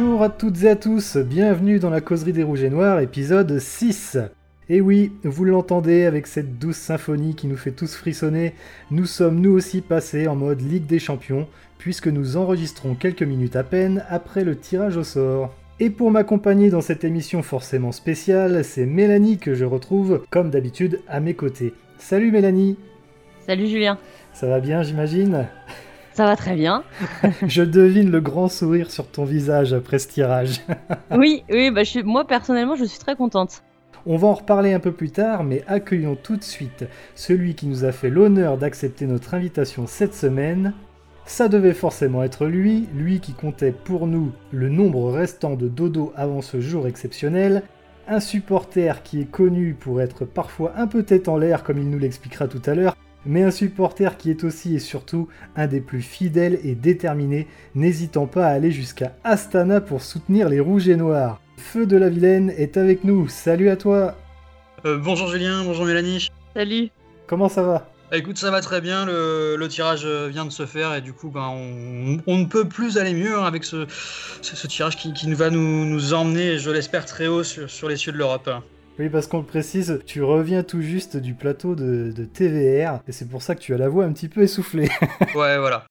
Bonjour à toutes et à tous, bienvenue dans la causerie des Rouges et Noirs, épisode 6. Et oui, vous l'entendez avec cette douce symphonie qui nous fait tous frissonner, nous sommes nous aussi passés en mode Ligue des Champions, puisque nous enregistrons quelques minutes à peine après le tirage au sort. Et pour m'accompagner dans cette émission forcément spéciale, c'est Mélanie que je retrouve, comme d'habitude, à mes côtés. Salut Mélanie Salut Julien Ça va bien j'imagine? Ça va très bien. je devine le grand sourire sur ton visage après ce tirage. oui, oui, bah je moi personnellement je suis très contente. On va en reparler un peu plus tard, mais accueillons tout de suite celui qui nous a fait l'honneur d'accepter notre invitation cette semaine. Ça devait forcément être lui, lui qui comptait pour nous le nombre restant de dodo avant ce jour exceptionnel, un supporter qui est connu pour être parfois un peu tête en l'air comme il nous l'expliquera tout à l'heure, mais un supporter qui est aussi et surtout un des plus fidèles et déterminés, n'hésitant pas à aller jusqu'à Astana pour soutenir les rouges et noirs. Feu de la Vilaine est avec nous. Salut à toi. Euh, bonjour Julien, bonjour Mélanie. Salut. Comment ça va? Bah, Écoute, ça va très bien. Le, tirage vient de se faire et du coup, ben, on, ne peut plus aller mieux hein, avec ce, tirage qui, va nous, emmener, je l'espère, très haut sur, les cieux de l'Europe. Oui, parce qu'on le précise, tu reviens tout juste du plateau de, de TVR et c'est pour ça que tu as la voix un petit peu essoufflée. ouais, voilà.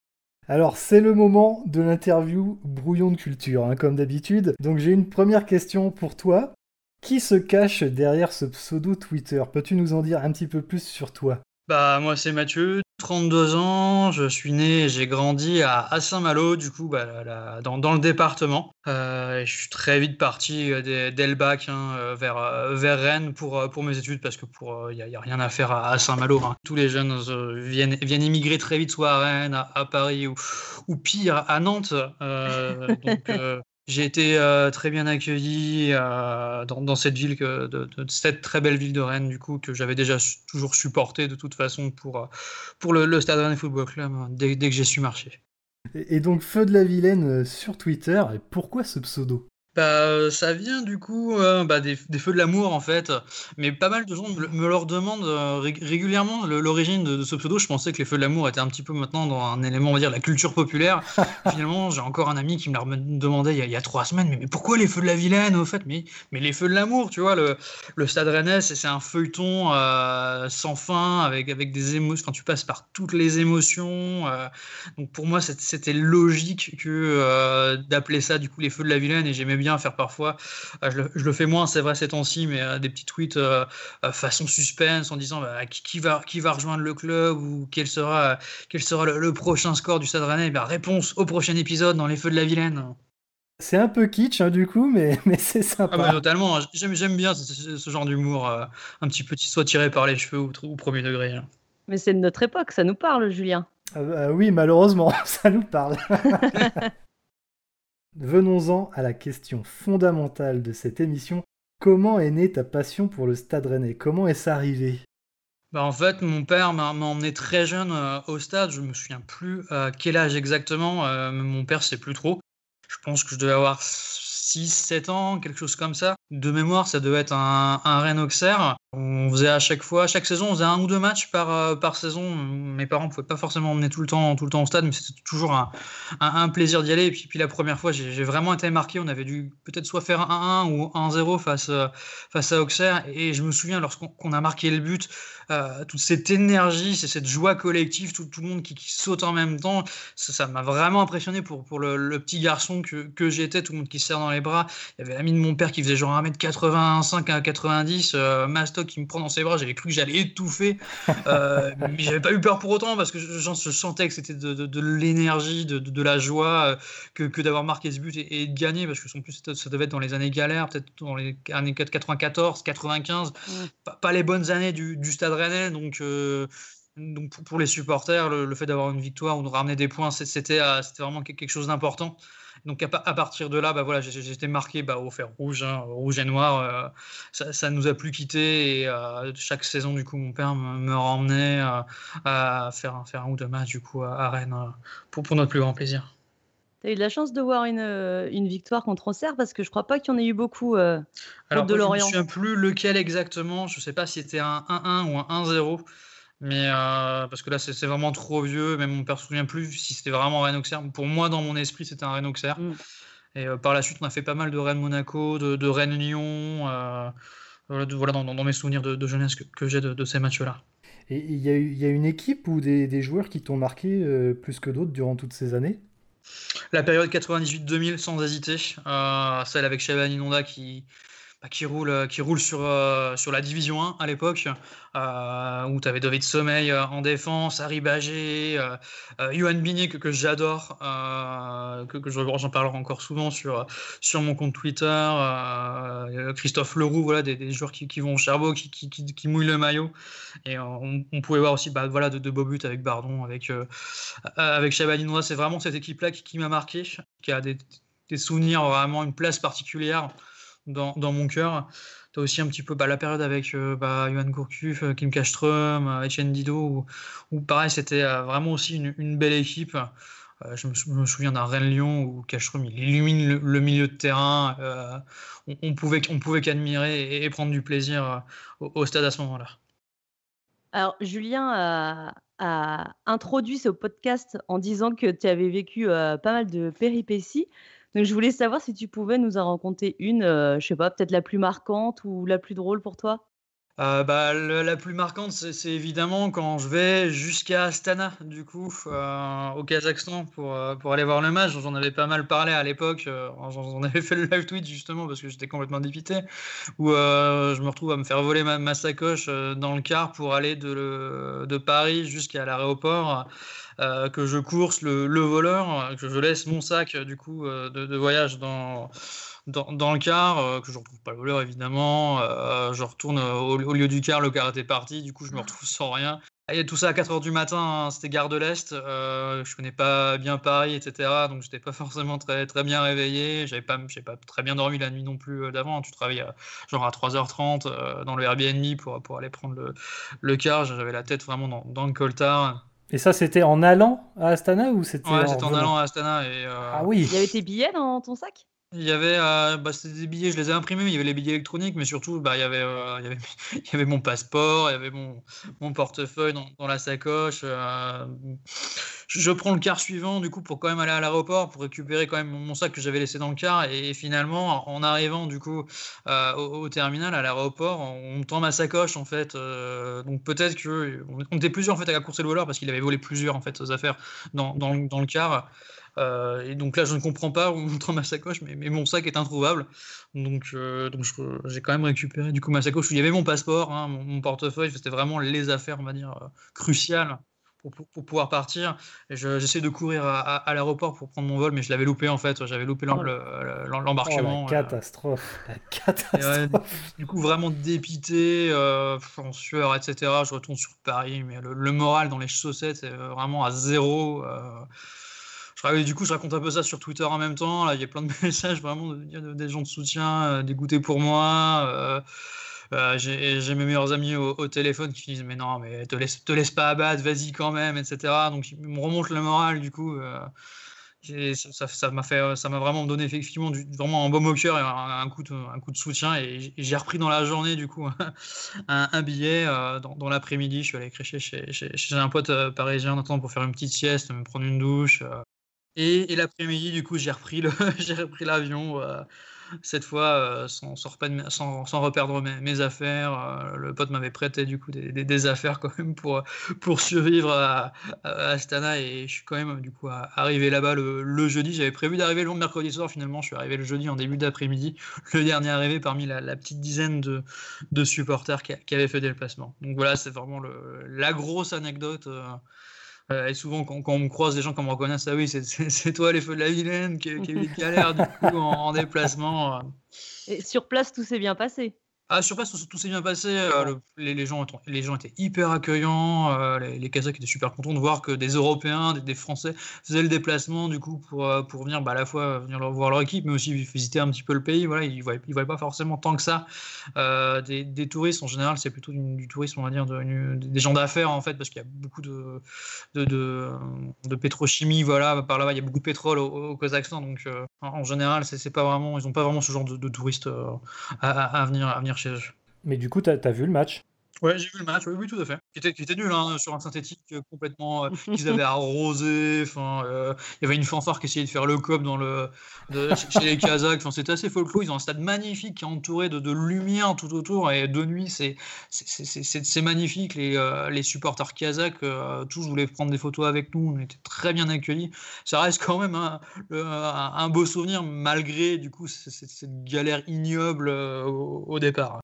Alors c'est le moment de l'interview brouillon de culture, hein, comme d'habitude. Donc j'ai une première question pour toi. Qui se cache derrière ce pseudo Twitter? Peux-tu nous en dire un petit peu plus sur toi? Bah moi c'est Mathieu, 32 ans, je suis né et j'ai grandi à, Saint-Malo, du coup, bah, dans, le département. Euh, je suis très vite parti euh, dès, le bac hein, euh, vers, vers Rennes pour, pour mes études, parce que il n'y a, rien à faire à, Saint-Malo. Hein. Tous les jeunes viennent, viennent immigrer très vite, soit à Rennes, à, Paris ou, ou, pire, à Nantes. J'ai été euh, très bien accueilli euh, dans, cette ville, cette très belle ville de Rennes, du coup, que j'avais déjà toujours supporté de toute façon pour, euh, pour le, Stade Rennais Football Club dès, dès que j'ai su marcher. Et, donc, Feu de la Vilaine sur Twitter, et pourquoi ce pseudo? Bah, ça vient du coup euh, bah, des, feux de l'amour en fait, mais pas mal de gens me, leur demandent euh, régulièrement l'origine de, ce pseudo. Je pensais que les feux de l'amour étaient un petit peu maintenant dans un élément, on va dire, la culture populaire. Finalement, j'ai encore un ami qui me l'a demandé il y, a, trois semaines, mais, pourquoi les feux de la Vilaine au fait? Mais, mais les feux de l'amour, tu vois, le, le Stade Rennais, c'est un feuilleton euh, sans fin avec, avec des émotions, quand tu passes par toutes les émotions. donc pour moi, c'était logique que d'appeler ça du coup les feux de la Vilaine et j'aimais bien faire parfois. Euh, je le, fais moins, c'est vrai, ces temps-ci, mais euh, des petits tweets euh, façon suspense en disant bah, qui, va, qui va rejoindre le club ou quel sera, quel sera le, prochain score du Stade Rennais? Bah, réponse au prochain épisode dans Les Feux de la Vilaine. C'est un peu kitsch hein, du coup, mais, mais c'est sympa. Ah bah, totalement, j'aime bien ce, genre d'humour, un petit peu soit tiré par les cheveux ou, ou premier degré. Hein. Mais c'est de notre époque, ça nous parle, Julien. Ah bah oui, malheureusement, ça nous parle. Venons-en à la question fondamentale de cette émission. Comment est née ta passion pour le Stade Rennais? Comment est-ce arrivé? Bah en fait, mon père m'a emmené très jeune euh, au stade. Je me souviens plus à quel âge exactement. Euh, mon père, c'est plus trop. Je pense que je devais avoir 6, 7 ans, quelque chose comme ça. De mémoire, ça devait être un, un Rennes. On faisait à chaque fois, chaque saison, on faisait un ou deux matchs par, euh, par saison. Mes parents ne pouvaient pas forcément emmener tout le temps, tout le temps au stade, mais c'était toujours un, un, plaisir d'y aller. Et puis, puis la première fois, j'ai vraiment été marqué. On avait dû peut-être soit faire 1-1 ou 1-0 face, euh, face à Auxerre. Et je me souviens, lorsqu'on a marqué le but, euh, toute cette énergie, c'est cette joie collective, tout, le monde qui, qui, saute en même temps, ça m'a vraiment impressionné pour, pour le, petit garçon que, que j'étais, tout le monde qui se serre dans les bras. Il y avait l'ami de mon père qui faisait genre 1m85 à 90, euh, qui me prend dans ses bras, j'avais cru que j'allais étouffer. Euh, mais j'avais pas eu peur pour autant parce que je, je sentais que c'était de, de, l'énergie, de, de, la joie euh, que, que d'avoir marqué ce but et, de gagner parce que en plus ça devait être dans les années galères, peut-être dans les années 94, 95, pas, les bonnes années du, du Stade Rennais. Donc, euh, donc pour, les supporters, le, le fait d'avoir une victoire ou de ramener des points, c'était vraiment quelque chose d'important. Donc à, partir de là, bah voilà, j'étais marqué bah, au fer rouge, hein, rouge et noir. Euh, ça, ne nous a plus quitté et euh, chaque saison, du coup, mon père me, me ramenait euh, à faire, faire un ou deux matchs du coup à, Rennes pour, pour notre plus grand plaisir. Tu as eu de la chance de voir une, une victoire contre Auxerre? Parce que je crois pas qu'il y en ait eu beaucoup euh, Alors, de Lorient. Je ne me souviens plus lequel exactement. Je ne sais pas si c'était un 1-1 ou un 1-0. Mais euh, parce que là, c'est vraiment trop vieux. Même mon père se souvient plus si c'était vraiment un Auxerre. Pour moi, dans mon esprit, c'était un Rennes Auxerre. Mm. Et par la suite, on a fait pas mal de Rennes-Monaco, de, Rennes-Lyon, voilà, dans, mes souvenirs de, jeunesse que, j'ai de, ces matchs-là. Et il y, a une équipe ou des, joueurs qui t'ont marqué plus que d'autres durant toutes ces années? La période 98-2000, sans hésiter. celle avec Shabani Inonda qui, bah, qui roule, euh, qui roule sur, euh, sur la Division 1 à l'époque, euh, où tu avais David Sommeil en défense, Harry Bagé, Johan Bigné que, j'adore, que, que j'en parlerai encore souvent sur, sur mon compte Twitter, Christophe Leroux, voilà, des, joueurs qui, qui, vont au Cherbourg, qui, qui, qui, mouillent le maillot. Et on, pouvait voir aussi bah, voilà, de, de beaux buts avec Bardon, avec, avec Chabalinois. C'est vraiment cette équipe-là qui, m'a marqué, qui a des, des souvenirs, vraiment une place particulière dans, mon cœur. Tu as aussi un petit peu bah, la période avec euh, bah, Johan Gourcuff, euh, Kim Kastrom, euh, Etienne Dido, où, pareil, c'était vraiment aussi une, belle équipe. je, me, souviens d'un Rennes-Lyon où il illumine le, milieu de terrain. on, on, pouvait, on pouvait qu'admirer et, prendre du plaisir au, stade à ce moment-là. Alors, Julien a, introduit ce podcast en disant que tu avais vécu pas mal de péripéties. Donc, je voulais savoir si tu pouvais nous en raconter une, euh, je sais pas, peut-être la plus marquante ou la plus drôle pour toi? Euh, bah, la plus marquante, c'est évidemment quand je vais jusqu'à Astana, du coup, euh, au Kazakhstan, pour, pour aller voir le match. J'en avais pas mal parlé à l'époque. j'en avais fait le live tweet justement parce que j'étais complètement dépité. Où je me retrouve à me faire voler ma, sacoche dans le car pour aller de, de Paris jusqu'à l'aéroport. Euh, que je course le, voleur, que je laisse mon sac du coup euh, de, voyage dans, dans, le car, euh, que je retrouve pas le voleur évidemment, je retourne au, lieu du car, le car était parti, du coup je me retrouve sans rien. Il y a tout ça à 4h du matin, hein, c'était gare de l'Est, je connais pas bien Paris, etc. Donc j'étais pas forcément très, très bien réveillé, j'avais pas, pas très bien dormi la nuit non plus d'avant. Tu travailles genre à 3h30 dans le Airbnb pour, pour aller prendre le, le car, j'avais la tête vraiment dans, dans le coltard. Et ça, c'était en allant à Astana ou c'était Ouais, c'était en, allant à Astana. Et, euh, Ah oui. Il y avait tes billets dans ton sac? Il y avait, euh, bah, des billets, je les ai imprimés, mais il y avait les billets électroniques, mais surtout, bah, il, y avait, euh, il, y avait, il y avait mon passeport, il y avait mon, mon portefeuille dans, dans la sacoche je prends le car suivant du coup pour quand même aller à l'aéroport pour récupérer quand même mon sac que j'avais laissé dans le car et, finalement en arrivant du coup euh, au, terminal à l'aéroport on, tend ma sacoche en fait euh, donc peut-être que on, était plusieurs en fait à la course et le voleur parce qu'il avait volé plusieurs en fait affaires dans, dans, le car euh, et donc là, je ne comprends pas où on tend ma sacoche, mais, mais, mon sac est introuvable. Donc, donc j'ai quand même récupéré du coup ma sacoche il y avait mon passeport, hein, mon, mon, portefeuille. C'était vraiment les affaires, on va dire, cruciales pour, pouvoir partir. J'essaie de courir à, l'aéroport pour prendre mon vol, mais je l'avais loupé en fait. J'avais loupé l'embarquement. Oh, la catastrophe. La catastrophe. du coup, vraiment dépité, euh, en sueur, etc. Je retourne sur Paris, mais le, moral dans les chaussettes est vraiment à zéro. Euh. Je, du coup, je raconte un peu ça sur Twitter en même temps. Là, il y a plein de messages vraiment de, des gens de soutien, euh, dégoûtés pour moi. Euh, j'ai mes meilleurs amis au, téléphone qui disent mais non mais te laisse te laisse pas abattre vas-y quand même etc donc ils me remontent le moral du coup euh, ça m'a fait ça m'a vraiment donné effectivement vraiment un beau au cœur et un, coup de, un coup de soutien. Et j'ai repris dans la journée du coup un, billet euh, dans, l'après-midi. Je suis allé crécher chez, chez, un pote parisien temps pour faire une petite sieste me prendre une douche et, l'après-midi du coup j'ai repris l'avion cette fois euh, sans, sans, reperdre mes, affaires. Euh, le pote m'avait prêté du coup des, affaires quand même pour, pour survivre à, Astana et je suis quand même du coup arrivé là-bas le, jeudi. J'avais prévu d'arriver le mercredi soir, finalement je suis arrivé le jeudi en début d'après-midi, le dernier arrivé parmi la, petite dizaine de, supporters qui, avaient fait des déplacements. Donc voilà, c'est vraiment la grosse anecdote. Euh, euh, et souvent, quand, on me croise, des gens qui me reconnaissent, ah oui, c'est toi les feux de la vilaine qui, qui a eu des galères du coup en, déplacement. Et sur place, tout s'est bien passé. Ah, sur place, tout, s'est bien passé. Euh, les, gens, les gens étaient hyper accueillants. Euh, les, les, Kazakhs étaient super contents de voir que des Européens, des, Français faisaient le déplacement du coup pour, euh, pour venir bah, à la fois venir voir leur équipe, mais aussi visiter un petit peu le pays. Voilà, ils ne voyaient, voyaient, pas forcément tant que ça des, des, touristes. En général, c'est plutôt du, tourisme, on va dire, de, des gens d'affaires en fait, parce qu'il y a beaucoup de, de, de, pétrochimie. Voilà, par là-bas, il y a beaucoup de pétrole au, Kazakhstan. Donc, en, général, c'est pas vraiment, ils n'ont pas vraiment ce genre de, touristes à, à, venir, à venir mais du coup, tu as, vu le match? Ouais, j'ai vu le match, oui, oui, tout à fait. Qui était, qui était nul, hein, sur un synthétique euh, complètement euh, qu'ils avaient arrosé. Enfin, euh, il y avait une fanfare qui essayait de faire le cop dans le, de- chez les Kazakhs. Enfin, c'était assez folklore. Ils ont un stade magnifique qui est entouré de, de lumière tout autour. Et de nuit, c'est c'est- magnifique. Les, euh, les supporters kazakhs, tous voulaient prendre des photos avec nous. On était très bien accueillis. Ça reste quand même un, un- beau souvenir, malgré du coup cette galère ignoble au, au départ.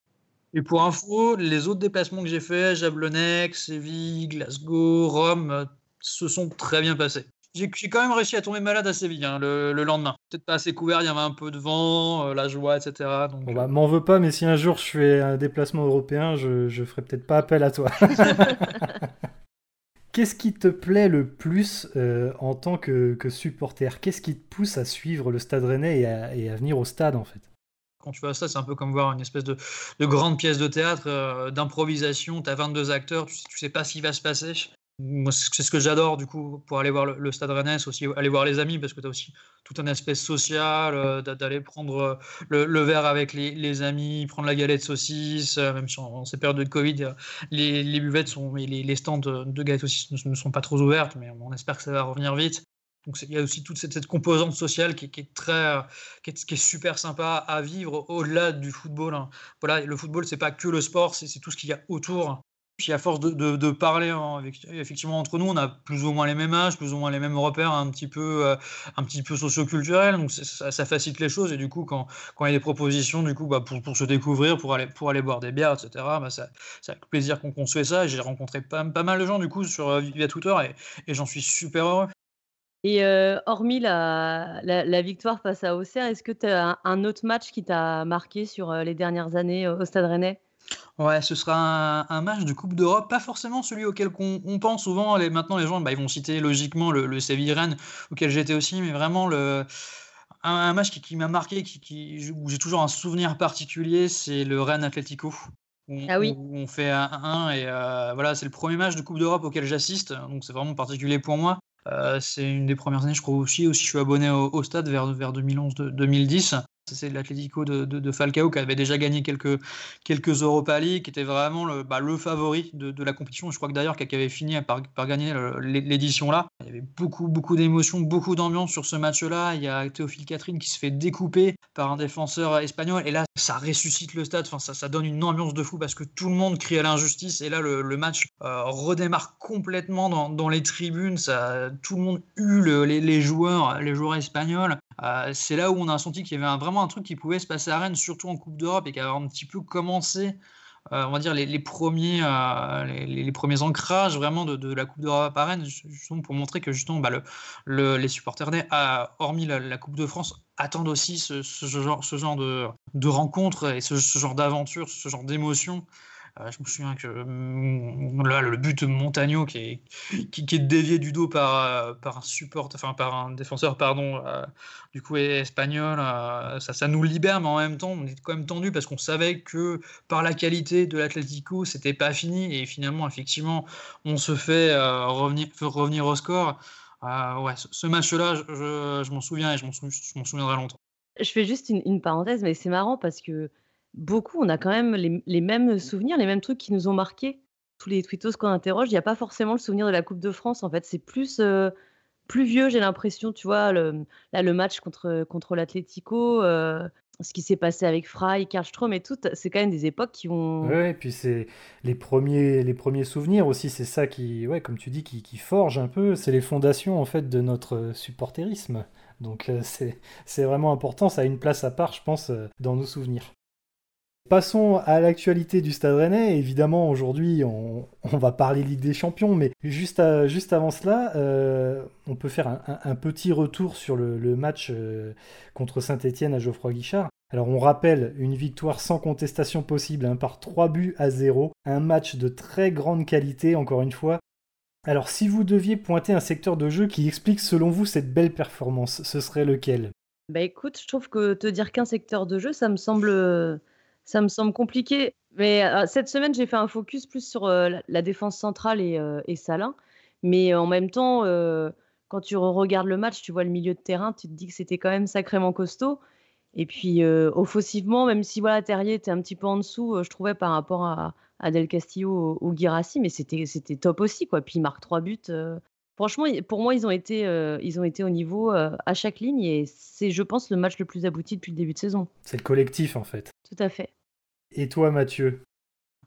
Et pour info, les autres déplacements que j'ai faits, Jablonec, Séville, Glasgow, Rome, euh, se sont très bien passés. J'ai quand même réussi à tomber malade à Séville hein, le, le lendemain. Peut-être pas assez couvert, il y avait un peu de vent, euh, la joie, etc. Donc, Bon euh, bah, m'en veux pas, mais si un jour je fais un déplacement européen, je, je ferai peut-être pas appel à toi. Qu'est-ce qui te plaît le plus euh, en tant que, que supporter? Qu'est-ce qui te pousse à suivre le Stade Rennais et à, et à venir au stade en fait? Quand tu vois ça, c'est un peu comme voir une espèce de, de grande pièce de théâtre, euh, d'improvisation. Tu as 22 acteurs, tu tu sais pas ce qui va se passer. C'est ce que j'adore, du coup, pour aller voir le, Stade Rennais, aussi aller voir les amis, parce que tu as aussi tout un aspect social, euh, d'a- d'aller prendre euh, le, verre avec les, amis, prendre la galette saucisse, euh, même si en, ces périodes de Covid, les, buvettes sont, et les, stands de, de galettes ne, ne sont pas trop ouvertes, mais on espère que ça va revenir vite. Donc il y a aussi toute cette, composante sociale qui, est- très, euh, qui est, super sympa à vivre au-delà du football. hein. Voilà, le football, c'est pas que le sport, c'est tout ce qu'il y a autour. Puis à force de, parler hein, effectivement entre nous, on a plus ou moins les mêmes âges, plus ou moins les mêmes repères, un petit peu, euh, un petit peu socioculturels, donc ça, facilite les choses. Et du coup, quand, quand il y a des propositions, du coup, bah, pour, pour se découvrir, pour aller, pour aller boire des bières, etc., bah, c'est avec plaisir qu'on qu'on se fait ça. J'ai rencontré pas, mal de gens du coup sur euh, via Twitter et j'en suis super heureux. Et euh, hormis la, la, la victoire face à Auxerre, est-ce que tu as un, un autre match qui t'a marqué sur euh, les dernières années euh, au Stade Rennais? Ouais, ce sera un, un match de Coupe d'Europe, pas forcément celui auquel on, on pense souvent. Les, maintenant, les gens, bah, ils vont citer logiquement le, le Séville-Rennes, auquel j'étais aussi, mais vraiment le, un, un match qui, qui m'a marqué, qui, qui, où j'ai toujours un souvenir particulier, c'est le Rennes Atlético. Où, Ah oui. où on fait 1-1 et euh, voilà, c'est le premier match de Coupe d'Europe auquel j'assiste, donc c'est vraiment particulier pour moi. Euh, c'est une des premières années, je crois aussi, aussi je suis abonné au, au stade vers, vers 2011-2010. C'est l'Atlético de, Falcao qui avait déjà gagné quelques, quelques Europa League, qui était vraiment le, bah, favori de, la compétition. Je crois que d'ailleurs, qui avait fini par, gagner l'édition là. Il y avait beaucoup, beaucoup d'émotions, beaucoup d'ambiance sur ce match-là. Il y a Théophile Catherine qui se fait découper par un défenseur espagnol. Et là, ça ressuscite le stade. Enfin, ça, donne une ambiance de fou parce que tout le monde crie à l'injustice. Et là, le, match euh, redémarre complètement dans, dans, les tribunes. Tout le monde hule, les joueurs, les joueurs espagnols. Euh, c'est là où on a senti qu'il y avait vraiment un truc qui pouvait se passer à Rennes, surtout en Coupe d'Europe, et qui avait un petit peu commencé, euh, on va dire, les, premiers, euh, les, premiers ancrages vraiment de, la Coupe d'Europe à Rennes, justement pour montrer que justement bah, le, le, les supporters nés, hormis la, Coupe de France, attendent aussi ce, ce genre, ce genre de, de rencontres et ce, ce genre d'aventure, ce genre d'émotion. Euh, je me souviens que euh, là, le but de Montagno qui est, dévié du dos par, euh, par un support, enfin par un défenseur, pardon, euh, du coup espagnol, ça, nous libère, mais en même temps, on est quand même tendu parce qu'on savait que par la qualité de l'Atlético, c'était pas fini et finalement, effectivement, on se fait revenir, au score. Ouais, ce, match-là, je, m'en souviens et je m'en souviendrai longtemps. Je fais juste une parenthèse, mais c'est marrant parce que beaucoup, on a quand même les, mêmes souvenirs, les mêmes trucs qui nous ont marqués. Tous les tweetos qu'on interroge, il n'y a pas forcément le souvenir de la Coupe de France. En fait, c'est plus, euh, plus vieux, j'ai l'impression. Tu vois, le, là, le match contre, contre l'Atlético, euh, ce qui s'est passé avec Fry, Karlstrom et tout, c'est quand même des époques qui ont. Ouais, et puis c'est les premiers, les premiers souvenirs aussi. C'est ça qui, ouais, comme tu dis, qui, qui forge un peu. C'est les fondations en fait de notre supporterisme. Donc euh, c'est vraiment important. Ça a une place à part, je pense, euh, dans nos souvenirs. Passons à l'actualité du Stade Rennais. Évidemment, aujourd'hui, on, va parler Ligue des Champions, mais juste, avant cela, euh, on peut faire un, petit retour sur le, match euh, contre Saint-Etienne à Geoffroy Guichard. Alors, on rappelle une victoire sans contestation possible, hein, par 3 buts à 0. Un match de très grande qualité, encore une fois. Alors, si vous deviez pointer un secteur de jeu qui explique selon vous cette belle performance, ce serait lequel? Bah écoute, je trouve que te dire qu'un secteur de jeu, ça me semble ça me semble compliqué. Mais euh, cette semaine, j'ai fait un focus plus sur euh, la, défense centrale et, euh, et Salin. Mais en même temps, quand tu re regardes le match, tu vois le milieu de terrain, tu te dis que c'était quand même sacrément costaud. Et puis offensivement, même si voilà, Terrier était un petit peu en dessous, je trouvais par rapport à, Del Castillo ou, Girassi, mais c'était top aussi. Quoi. Puis il marque trois buts. Franchement, pour moi, ils ont été, ils ont été au niveau à chaque ligne et c'est, je pense, le match le plus abouti depuis le début de saison. C'est le collectif en fait. Tout à fait. Et toi, Mathieu?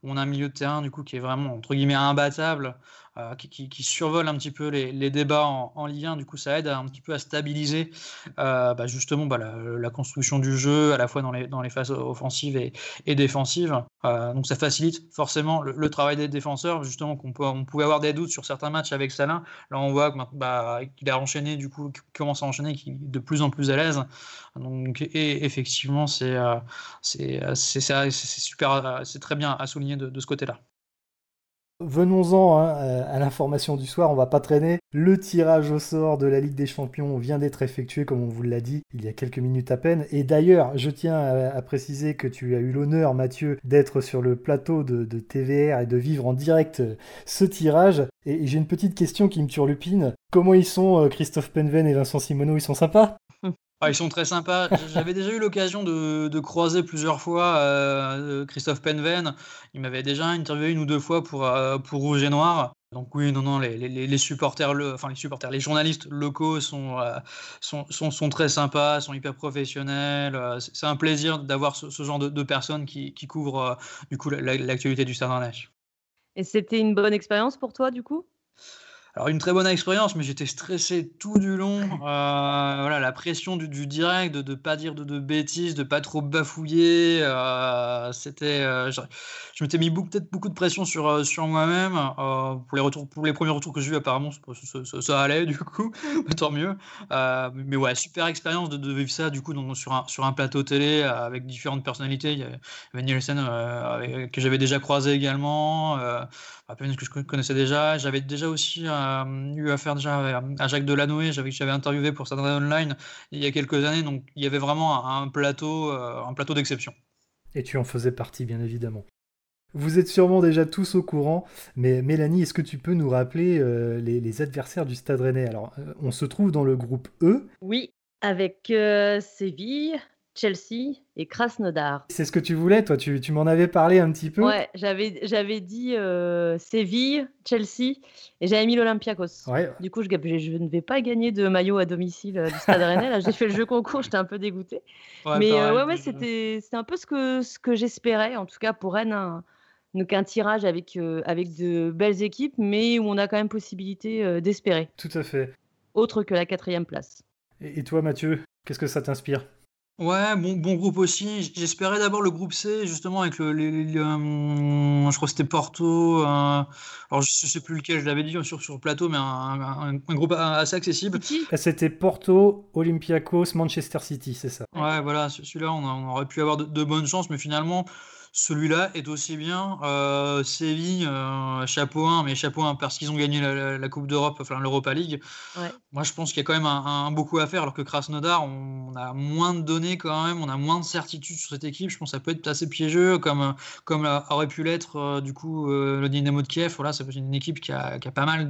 On a un milieu de terrain du coup qui est vraiment entre guillemets imbattable. Euh, qui, survole un petit peu les, débats en, en, Ligue 1. Du coup, ça aide un petit peu à stabiliser euh, bah, justement bah, la, construction du jeu, à la fois dans les, phases offensives et, défensives. Euh, donc ça facilite forcément le, travail des défenseurs. Justement, qu'on on pouvait avoir des doutes sur certains matchs avec Salin. Là, on voit bah, qu'il a enchaîné, du coup, qu'il commence à enchaîner, qu'il est de plus en plus à l'aise. Donc, et effectivement, c'est super, c'est très bien à souligner de ce côté-là. Venons-en hein, à l'information du soir, on va pas traîner. Le tirage au sort de la Ligue des Champions vient d'être effectué, comme on vous l'a dit, il y a quelques minutes à peine. Et d'ailleurs, je tiens à, préciser que tu as eu l'honneur, Mathieu, d'être sur le plateau de, TVR et de vivre en direct euh, ce tirage. Et, j'ai une petite question qui me turlupine. Comment ils sont, euh, Christophe Penven et Vincent Simoneau? Ils sont sympas? ah, ils sont très sympas. J'avais déjà eu l'occasion de, croiser plusieurs fois euh, Christophe Penven. Il m'avait déjà interviewé une ou deux fois pour, euh, pour Rouge et Noir. Donc oui, non, non, les, supporters, enfin les supporters, les journalistes locaux sont, euh, sont, sont, très sympas, sont hyper professionnels. C'est un plaisir d'avoir ce, genre de, personnes qui, qui couvrent du coup l'actualité du Stade Rennais. Et c'était une bonne expérience pour toi du coup? Alors une très bonne expérience, mais j'étais stressé tout du long. Euh, voilà, la pression du, direct, de ne pas dire de, bêtises, de pas trop bafouiller. Euh, c'était, euh, je, m'étais mis peut-être beaucoup de pression sur, sur moi-même. pour les retours, pour les premiers retours que j'ai eu, apparemment, ça, allait du coup, tant mieux. mais ouais, super expérience de, vivre ça du coup sur un sur un plateau télé avec différentes personnalités. Il y avait Nielsen que j'avais déjà croisé également peine que je connaissais déjà. J'avais déjà aussi euh, eu affaire déjà à Jacques Delanoë, j'avais j'avais interviewé pour Saturday Online il y a quelques années, donc il y avait vraiment un, plateau, euh, un plateau d'exception. Et tu en faisais partie, bien évidemment. Vous êtes sûrement déjà tous au courant, mais Mélanie, est-ce que tu peux nous rappeler euh, les, adversaires du Stade Rennais? Alors, on se trouve dans le groupe E. Oui, avec Séville, Chelsea et Krasnodar. C'est ce que tu voulais, toi, tu, tu m'en avais parlé un petit peu. Ouais, j'avais, j'avais dit euh, Séville, Chelsea et j'avais mis l'Olympiakos. Ouais. Du coup, je, je, ne vais pas gagner de maillot à domicile euh, du Stade Rennais. Là, j'ai fait le jeu concours, j'étais un peu dégoûté. Mais euh, ouais, ouais, c'était, c'était un peu ce que, ce que j'espérais, en tout cas pour Rennes. Un, donc un tirage avec, avec de belles équipes, mais où on a quand même possibilité d'espérer. Tout à fait. Autre que la quatrième place. et toi, Mathieu, qu'est-ce que ça t'inspire? Ouais, bon, bon groupe aussi. J'espérais d'abord le groupe C, justement, avec le, je crois que c'était Porto. Euh, alors, je sais plus lequel je l'avais dit sur, sur le plateau, mais un, groupe assez accessible. C'était Porto, Olympiakos, Manchester City, c'est ça. Ouais, voilà, celui-là, on, aurait pu avoir de bonnes chances, mais finalement, celui-là est aussi bien. Euh, Séville, euh, chapeau 1, mais chapeau 1 parce qu'ils ont gagné la, Coupe d'Europe, enfin l'Europa League. Moi, je pense qu'il y a quand même un, beaucoup à faire, alors que Krasnodar, on, a moins de données quand même, on a moins de certitudes sur cette équipe. Je pense que ça peut être assez piégeux, comme, comme aurait pu l'être euh, du coup le Dynamo de Kiev. Voilà, c'est une équipe qui a, pas mal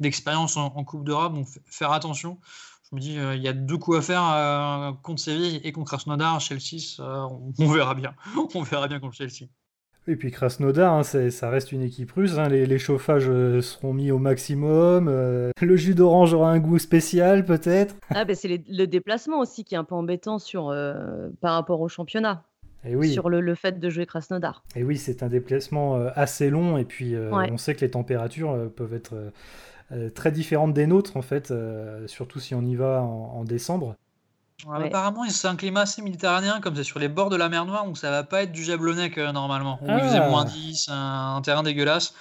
d'expérience en, en, Coupe d'Europe, donc faire attention je me dis, euh, il y a deux coups à faire euh, contre Séville et contre Krasnodar. Chelsea, on, verra bien. on verra bien contre Chelsea. Et puis Krasnodar, hein, ça reste une équipe russe. Hein. les, chauffages euh, seront mis au maximum. le jus d'orange aura un goût spécial, peut-être. Ah, ben c'est le déplacement aussi qui est un peu embêtant sur, par rapport au championnat. Et oui. Sur le, fait de jouer Krasnodar. Et oui, c'est un déplacement assez long. Et puis, on sait que les températures peuvent être euh, très différente des nôtres, en fait, euh, surtout si on y va en, décembre. Apparemment, c'est un climat assez méditerranéen, comme c'est sur les bords de la mer Noire, donc ça va pas être du jablonnec euh, normalement. Où il faisait ah. moins 10, un, terrain dégueulasse.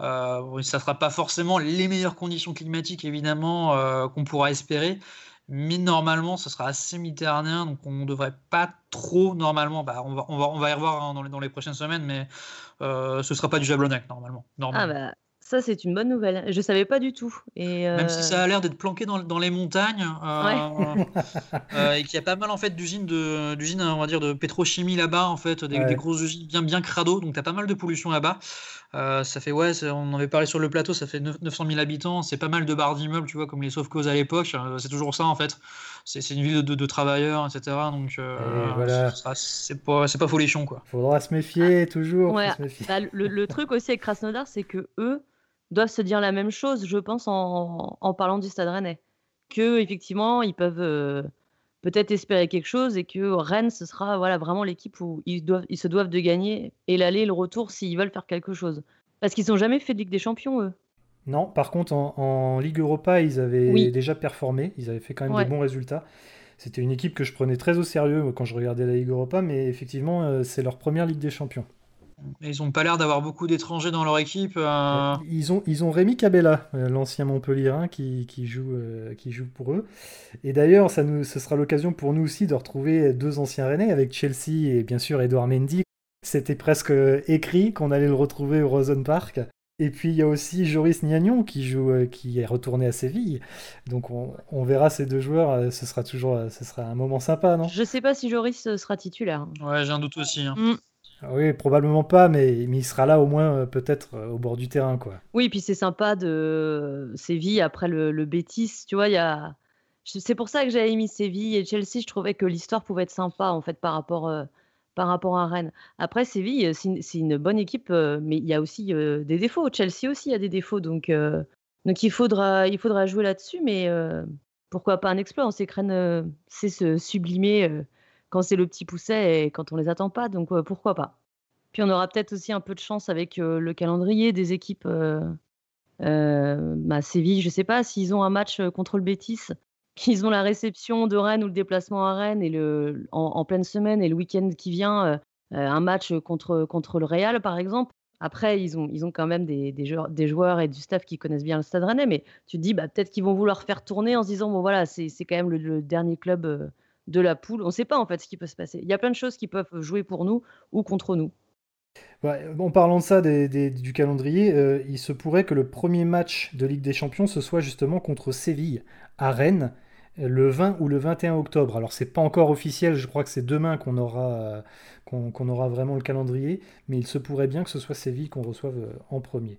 Euh, ça sera pas forcément les meilleures conditions climatiques, évidemment, qu'on pourra espérer. Mais normalement, ce sera assez méditerranéen, donc on ne devrait pas trop, normalement, bah, on, va, on, va, on va y revoir hein, dans, les, dans, les, prochaines semaines, mais ce ne sera pas du jablonnec, normalement. normalement. Ah bah, ça, c'est une bonne nouvelle. Je savais pas du tout. Et Même si ça a l'air d'être planqué dans, dans les montagnes euh, euh, et qu'il y a pas mal en fait d'usines de d'usines on va dire de pétrochimie là-bas en fait, des, grosses usines bien bien crado, donc tu as pas mal de pollution là-bas. Euh, ça fait ouais, on en avait parlé sur le plateau, ça fait 900 000 habitants, c'est pas mal de barres d'immeubles, tu vois, comme les Sauf-Cause à l'époque. c'est toujours ça en fait. c'est une ville de, de, travailleurs, etc. Donc euh, voilà. c'est pas, pas folichon quoi. Faudra se méfier ah, toujours. Ouais, se méfier. Bah, le, le, truc aussi avec Krasnodar, c'est que eux doivent se dire la même chose, je pense, en, en parlant du Stade Rennais, que effectivement ils peuvent euh, peut-être espérer quelque chose et que Rennes ce sera voilà vraiment l'équipe où ils doivent, ils se doivent de gagner et l'aller et le retour s'ils veulent faire quelque chose. Parce qu'ils n'ont jamais fait de Ligue des Champions eux. Non, par contre, en, Ligue Europa, ils avaient déjà performé. Ils avaient fait quand même des bons résultats. C'était une équipe que je prenais très au sérieux quand je regardais la Ligue Europa, mais effectivement, euh, c'est leur première Ligue des Champions. Ils n'ont pas l'air d'avoir beaucoup d'étrangers dans leur équipe. Euh. Ils, ont, ils ont Rémi Cabella, euh, l'ancien Montpellierin, qui, qui, joue, qui joue pour eux. Et d'ailleurs, ça nous, ce sera l'occasion pour nous aussi de retrouver deux anciens Rennais avec Chelsea et bien sûr Edouard Mendy. C'était presque écrit qu'on allait le retrouver au Rosen Park. Et puis il y a aussi Joris Niagnon qui joue, euh, qui est retourné à Séville. Donc on, verra ces deux joueurs. Euh, ce sera toujours, euh, ce sera un moment sympa, non? Je sais pas si Joris sera titulaire. Ouais, j'ai un doute aussi. Hein. Mm. Ah oui, probablement pas, mais, il sera là au moins peut-être au bord du terrain, quoi. Oui, puis c'est sympa de Séville après le, le. Tu vois, a. C'est pour ça que j'avais mis Séville et Chelsea. Je trouvais que l'histoire pouvait être sympa en fait par rapport par rapport à Rennes. Après, Séville, c'est une, bonne équipe, mais il y a aussi des défauts. Chelsea aussi a des défauts, donc, donc il, faudra, il faudra jouer là-dessus, mais pourquoi pas un exploit On sait que Rennes sait se sublimer quand c'est le petit pousset et quand on les attend pas, donc pourquoi pas Puis on aura peut-être aussi un peu de chance avec le calendrier des équipes. Bah, Séville, je sais pas s'ils ont un match contre le Bétis qu'ils ont la réception de Rennes ou le déplacement à Rennes et le, en, pleine semaine et le week-end qui vient, euh, euh, un match contre, contre le Real, par exemple. Après, ils ont, ils ont quand même des, des, joueurs, et du staff qui connaissent bien le Stade Rennais, mais tu te dis bah, peut-être qu'ils vont vouloir faire tourner en se disant bon voilà, c'est quand même le, dernier club euh, de la poule. On ne sait pas en fait ce qui peut se passer. Il y a plein de choses qui peuvent jouer pour nous ou contre nous. en parlant de ça, du calendrier, il se pourrait que le premier match de Ligue des Champions ce soit justement contre Séville à Rennes le 20 ou le 21 octobre. Alors c'est pas encore officiel, je crois que c'est demain qu'on aura, qu'on aura vraiment le calendrier, mais il se pourrait bien que ce soit Séville qu'on reçoive euh, en premier.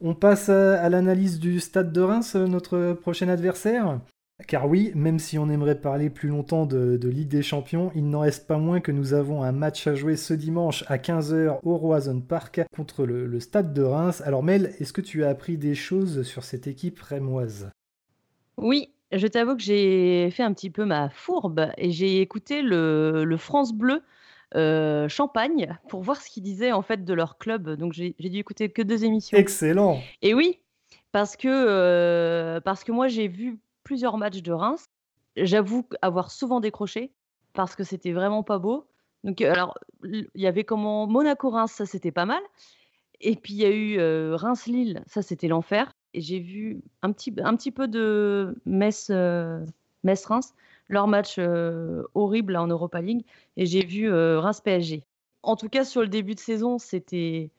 On passe à l'analyse du stade de Reims, euh, notre prochain adversaire. Car oui, même si on aimerait parler plus longtemps de, Ligue des Champions, il n'en reste pas moins que nous avons un match à jouer ce dimanche à 15h au Roison Park contre le, le Stade de Reims. Alors Mel, est-ce que tu as appris des choses sur cette équipe rémoise? Oui, je t'avoue que j'ai fait un petit peu ma fourbe et j'ai écouté le, France Bleu euh, Champagne pour voir ce qu'ils disaient en fait de leur club. Donc j'ai dû écouter que deux émissions. Excellent. Et oui, parce que, euh, parce que moi j'ai vu plusieurs matchs de Reims. J'avoue avoir souvent décroché parce que c'était vraiment pas beau. Donc alors il y avait comment Monaco-Reims, ça c'était pas mal. Et puis il y a eu euh, Reims-Lille, ça c'était l'enfer et j'ai vu un petit, un petit peu de Metz, euh, leur match euh, horrible en Europa League, et j'ai vu euh, Reims PSG. En tout cas, sur le début de saison, c'était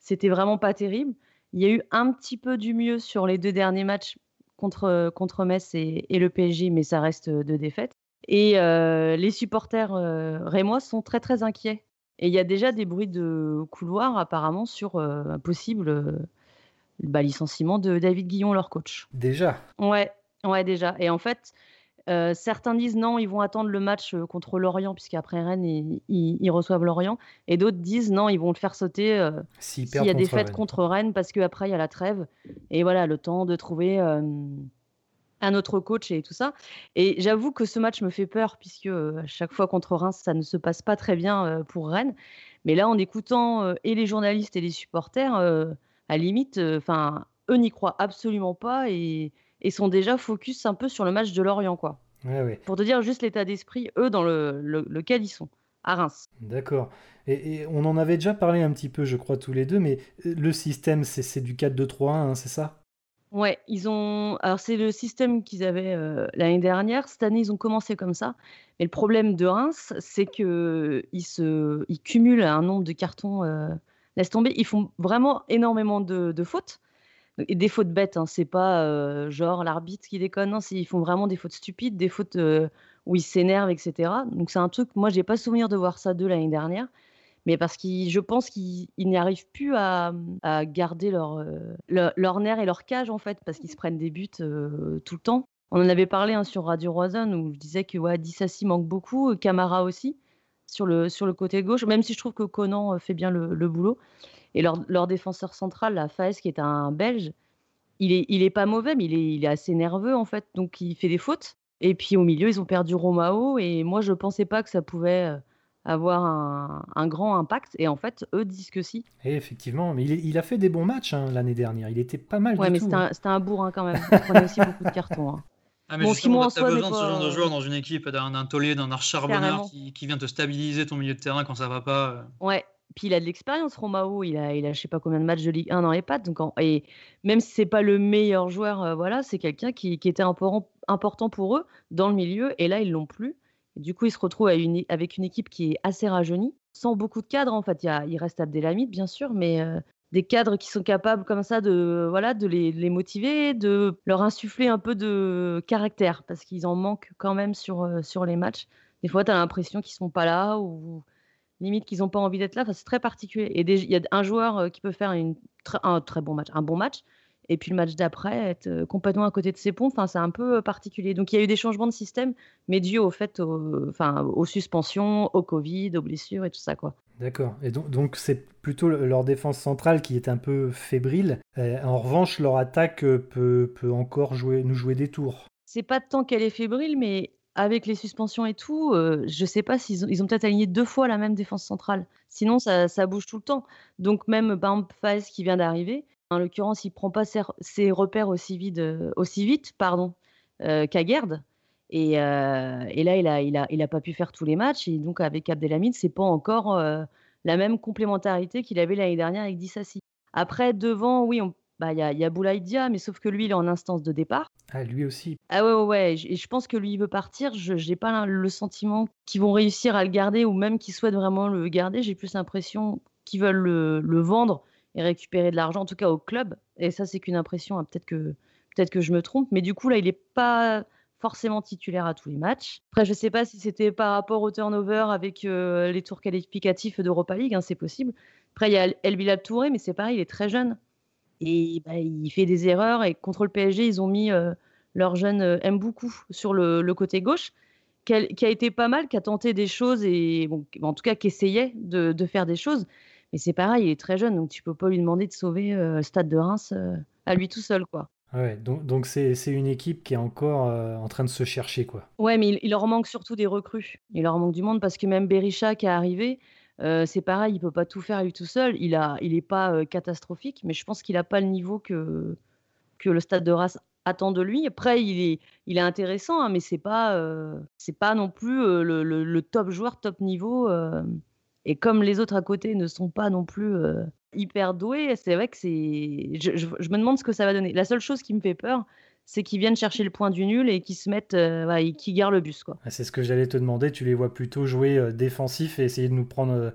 c'était vraiment pas terrible. Il y a eu un petit peu du mieux sur les deux derniers matchs contre, contre Metz et, et le PSG, mais ça reste de défaites. Et les supporters rémois sont très très inquiets. Et il y a déjà des bruits de couloir apparemment sur un possible bah, licenciement de David Guillon, leur coach. Déjà? Ouais, ouais, déjà. Et en fait, euh, certains disent non, ils vont attendre le match euh, contre Lorient, puisqu'après Rennes, ils, ils, reçoivent Lorient. Et d'autres disent non, ils vont le faire sauter euh, s'il y a des fêtes contre Rennes, parce qu'après, il y a la trêve. Et voilà, le temps de trouver un autre coach et tout ça. Et j'avoue que ce match me fait peur, puisque à chaque fois contre Reims, ça ne se passe pas très bien pour Rennes. Mais là, en écoutant et les journalistes et les supporters, à limite, enfin, eux n'y croient absolument pas et, sont déjà focus un peu sur le match de Lorient, quoi. Pour te dire juste l'état d'esprit, eux, dans le, lequel ils sont, à Reims. D'accord. Et, on en avait déjà parlé un petit peu, je crois, tous les deux, mais le système, c'est du 4-2-3-1, hein, c'est ça? Ouais, ils ont. Alors, c'est le système qu'ils avaient l'année dernière. Cette année, ils ont commencé comme ça. Mais le problème de Reims, c'est qu'ils se... ils cumulent un nombre de cartons laisse tomber. Ils font vraiment énormément de, fautes. Et des fautes bêtes, hein. c'est pas euh, genre l'arbitre qui déconne, non, ils font vraiment des fautes stupides, des fautes euh, où ils s'énervent, etc. Donc c'est un truc, moi j'ai pas souvenir de voir ça de l'année dernière, mais parce que je pense qu'ils n'y arrivent plus à, garder leur, euh, leur, nerf et leur cage en fait, parce qu'ils se prennent des buts tout le temps. On en avait parlé hein, sur Radio Roison où je disais que ouais, Dissassi manque beaucoup, Camara aussi, sur le, sur le côté gauche, même si je trouve que Conan fait bien le, boulot. Et leur, leur, défenseur central, la Faes, qui est un Belge, il est, il est pas mauvais, mais il est, il est assez nerveux en fait, donc il fait des fautes. Et puis au milieu, ils ont perdu Romao, et moi je pensais pas que ça pouvait avoir un, grand impact. Et en fait, eux disent que si. Et effectivement, mais il, il, a fait des bons matchs hein, l'année dernière. Il était pas mal. Ouais, mais c'était un, un, bourrin quand même. Il prenait aussi beaucoup de cartons. Hein. Ah, mais bon, justement, tu as besoin de ce genre de joueur dans une équipe, d'un taulier, d'un charbonneur qui, qui, vient te stabiliser ton milieu de terrain quand ça va pas. Euh. Ouais, puis il a de l'expérience, Romao. Il a, il a je sais pas combien de matchs de Ligue 1 dans les pattes. Donc et même si c'est pas le meilleur joueur, euh, voilà, c'est quelqu'un qui, qui, était important pour eux dans le milieu. Et là, ils l'ont plus. du coup, ils se retrouvent avec une équipe qui est assez rajeunie, sans beaucoup de cadres. En fait, il reste Abdelhamid, bien sûr, mais euh, des cadres qui sont capables comme ça de voilà de les, motiver, de leur insuffler un peu de caractère parce qu'ils en manquent quand même sur, euh, sur les matchs. Des fois, tu as l'impression qu'ils sont pas là ou limite qu'ils n'ont pas envie d'être là. Enfin, c'est très particulier. Et il y a un joueur euh, qui peut faire une, un très bon match, un bon match, et puis le match d'après être euh, complètement à côté de ses ponts. Enfin, c'est un peu particulier. Donc il y a eu des changements de système, mais dû au fait, enfin, aux suspensions, au Covid, aux blessures et tout ça, quoi. D'accord. Et donc, c'est plutôt leur défense centrale qui est un peu fébrile. Euh, en revanche, leur attaque euh, peut, peut encore jouer, nous jouer des tours. C'est pas tant qu'elle est fébrile, mais avec les suspensions et tout, euh, je sais pas s'ils ont, ils ont peut-être aligné deux fois la même défense centrale. Sinon, ça, bouge tout le temps. Donc même Bamp qui vient d'arriver, en l'occurrence, il prend pas ses, repères aussi vite, aussi vite pardon. Et, euh, et, là, il a, pas pu faire tous les matchs. Et donc, avec Abdelhamid, c'est pas encore euh, la même complémentarité qu'il avait l'année dernière avec Dissassi. Après, devant, oui, bah, il y, a, y a Boulaïdia, mais sauf que lui, il est en instance de départ. Ah, lui aussi. Ah ouais, ouais, ouais. Et je pense que lui, il veut partir. Je n'ai pas le sentiment qu'ils vont réussir à le garder ou même qu'ils souhaitent vraiment le garder. J'ai plus l'impression qu'ils veulent le, le, vendre et récupérer de l'argent, en tout cas au club. Et ça, c'est qu'une impression. Hein. Peut-être que, peut que je me trompe. Mais du coup, là, il n'est pas forcément titulaire à tous les matchs. Après, je ne sais pas si c'était par rapport au turnover avec euh, les tours qualificatifs d'Europa League, hein, c'est possible. Après, il y a El Touré, mais c'est pareil, il est très jeune. Et bah, il fait des erreurs. Et contre le PSG, ils ont mis euh, leur jeune euh, Mboukou sur le, côté gauche, qui a, été pas mal, qui a tenté des choses, et bon, en tout cas qui essayait de, de, faire des choses. Mais c'est pareil, il est très jeune, donc tu peux pas lui demander de sauver le Stade de Reims à lui tout seul. quoi. Ouais, donc donc c'est une équipe qui est encore euh, en train de se chercher, quoi. Ouais, mais il, leur manque surtout des recrues. Il leur manque du monde parce que même Berisha qui est arrivé, c'est pareil, il peut pas tout faire lui tout seul. Il a, il est pas catastrophique, mais je pense qu'il a pas le niveau que que le Stade de Reims attend de lui. Après, il est, il est intéressant, hein, mais c'est pas, c'est pas non plus le, le, top joueur, top niveau. et comme les autres à côté ne sont pas non plus hyper doué. C'est vrai que c'est. Je, me demande ce que ça va donner. La seule chose qui me fait peur, c'est qu'ils viennent chercher le point du nul et qu'ils se mettent, euh, qui gardent le bus. Quoi. Ah, c'est ce que j'allais te demander. Tu les vois plutôt jouer euh, défensif et essayer de nous prendre euh,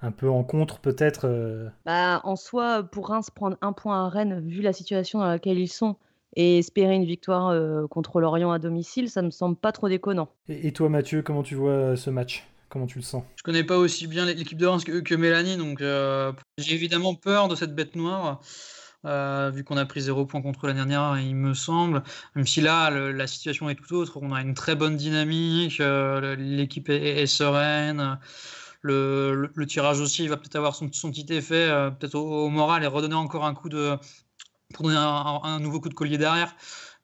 un peu en contre, peut-être bah, En soi, pour Reims, prendre un point à Rennes, vu la situation dans laquelle ils sont, et espérer une victoire contre l'Orient à domicile, ça me semble pas trop déconnant. et toi, Mathieu, comment tu vois ce match? Comment tu le sens? Je connais pas aussi bien l'équipe de Reims que, Mélanie, donc euh, j'ai évidemment peur de cette bête noire. Euh, vu qu'on a pris zéro point contre la dernière, il me semble. Même si là, la situation est tout autre, on a une très bonne dynamique, euh, l'équipe est, sereine, le, tirage aussi va peut-être avoir son, petit effet, peut-être au, moral et redonner encore un coup de. pour donner un nouveau coup de collier derrière.